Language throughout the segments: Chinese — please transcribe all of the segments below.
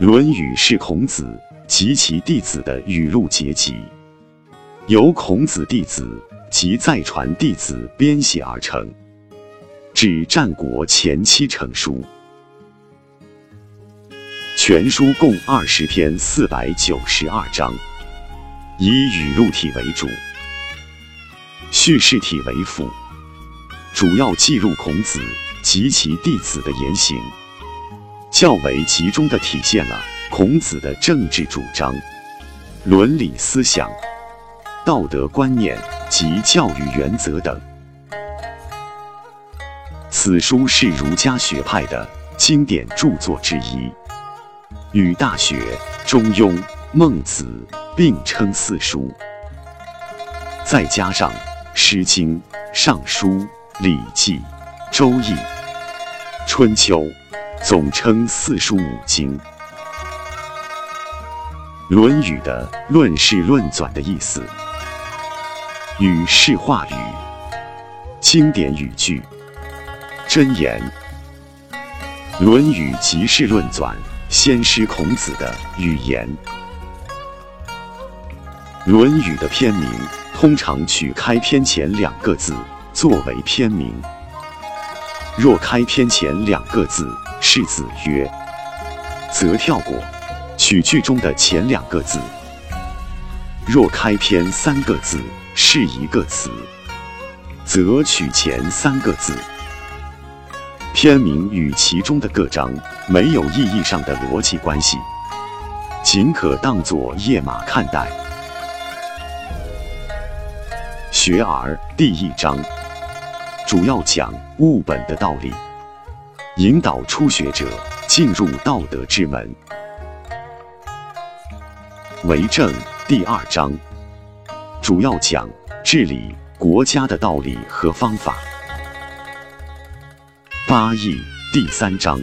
《论语》是孔子及其弟子的语录结集，由孔子弟子及再传弟子编写而成，至战国前期成书。全书共二十篇，四百九十二章，以语录体为主，叙事体为辅，主要记录孔子及其弟子的言行。较为集中地体现了孔子的政治主张、伦理思想、道德观念及教育原则等。此书是儒家学派的经典著作之一，与《大学》《中庸》《孟子》并称四书，再加上《诗经》《尚书》《礼记》《周易》《春秋》。总称四书五经，《论语》的“论”是论纂的意思，“语”是话语、经典语句、箴言，《论语》即是论纂先师孔子的语言。《论语》的篇名通常取开篇前两个字作为篇名，若开篇前两个字。是子曰，则跳过，取句中的前两个字。若开篇三个字是一个词，则取前三个字。篇名与其中的各章没有意义上的逻辑关系，仅可当作页码看待。学而第一章，主要讲物本的道理。引导初学者进入道德之门。为政第二章，主要讲治理国家的道理和方法。八义第三章，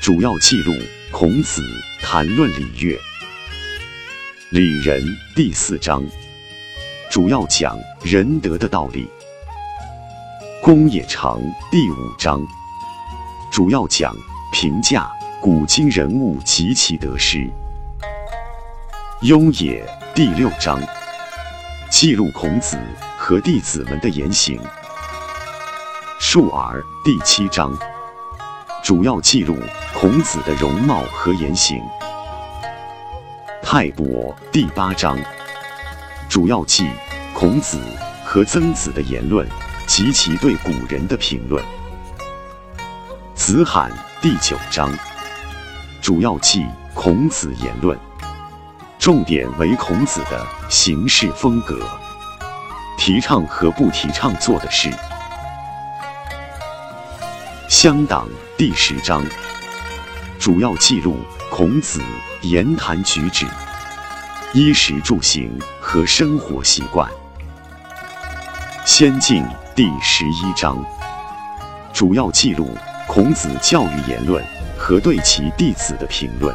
主要记录孔子谈论礼乐。礼仁第四章，主要讲仁德的道理。公冶长第五章。主要讲评价古今人物及其得失。雍也第六章记录孔子和弟子们的言行。述而第七章主要记录孔子的容貌和言行。泰伯第八章主要记孔子和曾子的言论及其对古人的评论。子罕第九章主要记孔子言论，重点为孔子的行事风格，提倡和不提倡做的事。乡党第十章主要记录孔子言谈举止、衣食住行和生活习惯。先进第十一章主要记录。孔子教育言论和对其弟子的评论。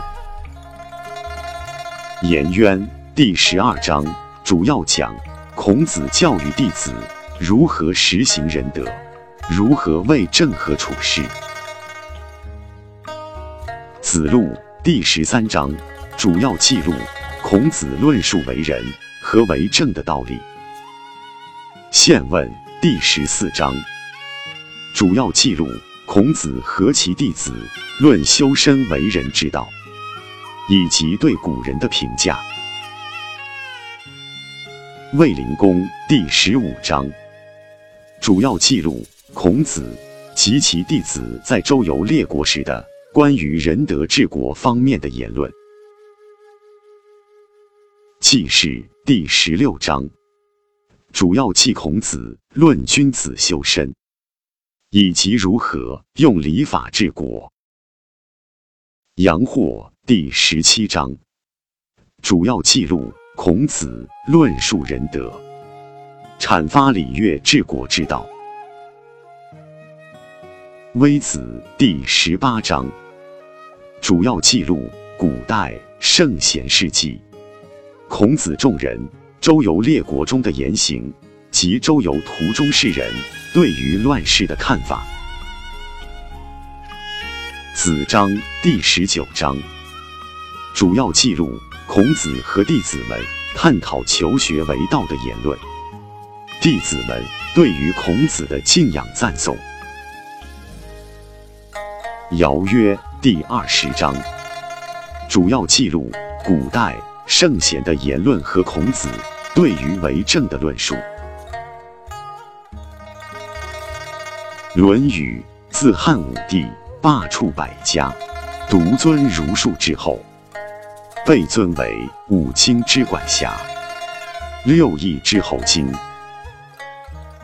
颜渊第十二章主要讲孔子教育弟子如何实行仁德，如何为政和处事。子路第十三章主要记录孔子论述为人和为政的道理。宪问第十四章主要记录。孔子和其弟子论修身为人之道，以及对古人的评价。卫灵公第十五章主要记录孔子及其弟子在周游列国时的关于仁德治国方面的言论。记事第十六章主要记孔子论君子修身。以及如何用礼法治国。阳货第十七章主要记录孔子论述仁德、阐发礼乐治国之道。微子第十八章主要记录古代圣贤事迹，孔子众人周游列国中的言行。及周游途中世人对于乱世的看法。子章第十九章主要记录孔子和弟子们探讨求学为道的言论，弟子们对于孔子的敬仰赞颂。《尧曰》第二十章，主要记录古代圣贤的言论和孔子对于为政的论述。《论语》自汉武帝罢黜百家。独尊儒术之后，被尊为五经之管辖，六艺之后经，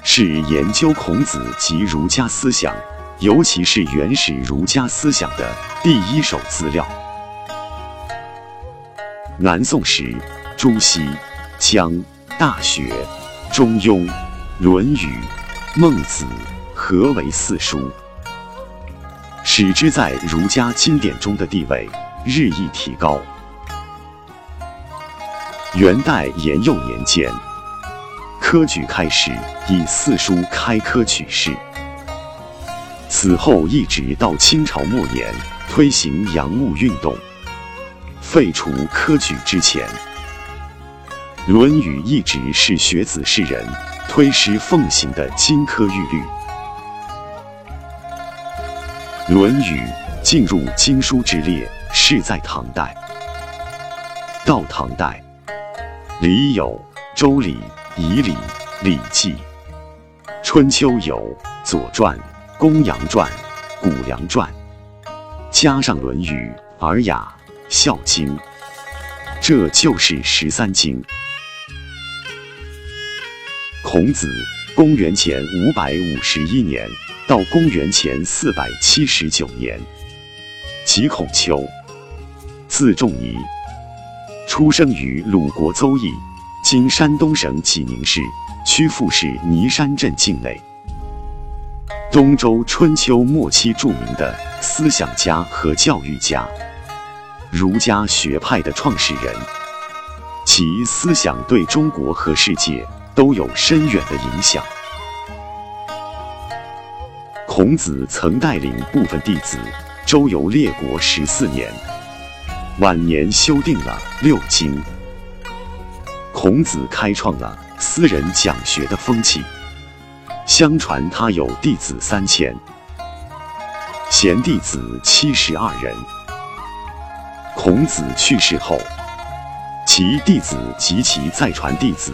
是研究孔子及儒家思想，尤其是原始儒家思想的第一手资料。南宋时，朱熹将《大学》《中庸》《论语》《孟子》何为四书。使之在儒家经典中的地位日益提高。元代延佑年间，科举开始以四书开科取士，此后一直到清朝末年推行洋务运动，废除科举之前，《论语》一直是学子士人推师奉行的金科玉律。《论语》进入经书之列是在唐代。到唐代，礼有《周礼》《仪礼》《礼记》，春秋有《左传》《公羊传》《谷梁传》，加上《论语》《尔雅》《孝经》，这就是十三经。孔子，公元前五百五十一年。到公元前四百七十九年，即孔丘，字仲尼，出生于鲁国邹邑（今山东省济宁市）曲阜市尼山镇境内。东周春秋末期著名的思想家和教育家，儒家学派的创始人，其思想对中国和世界都有深远的影响。孔子曾带领部分弟子周游列国十四年，晚年修订了六经。孔子开创了私人讲学的风气，相传他有弟子三千，贤弟子七十二人。孔子去世后，其弟子及其再传弟子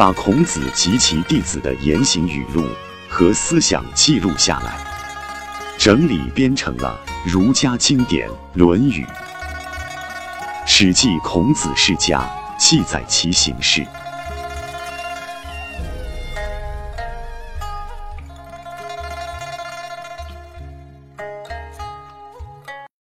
把孔子及其弟子的言行语录。和思想记录下来，整理编成了儒家经典《论语》。《史记·孔子世家》记载其行事。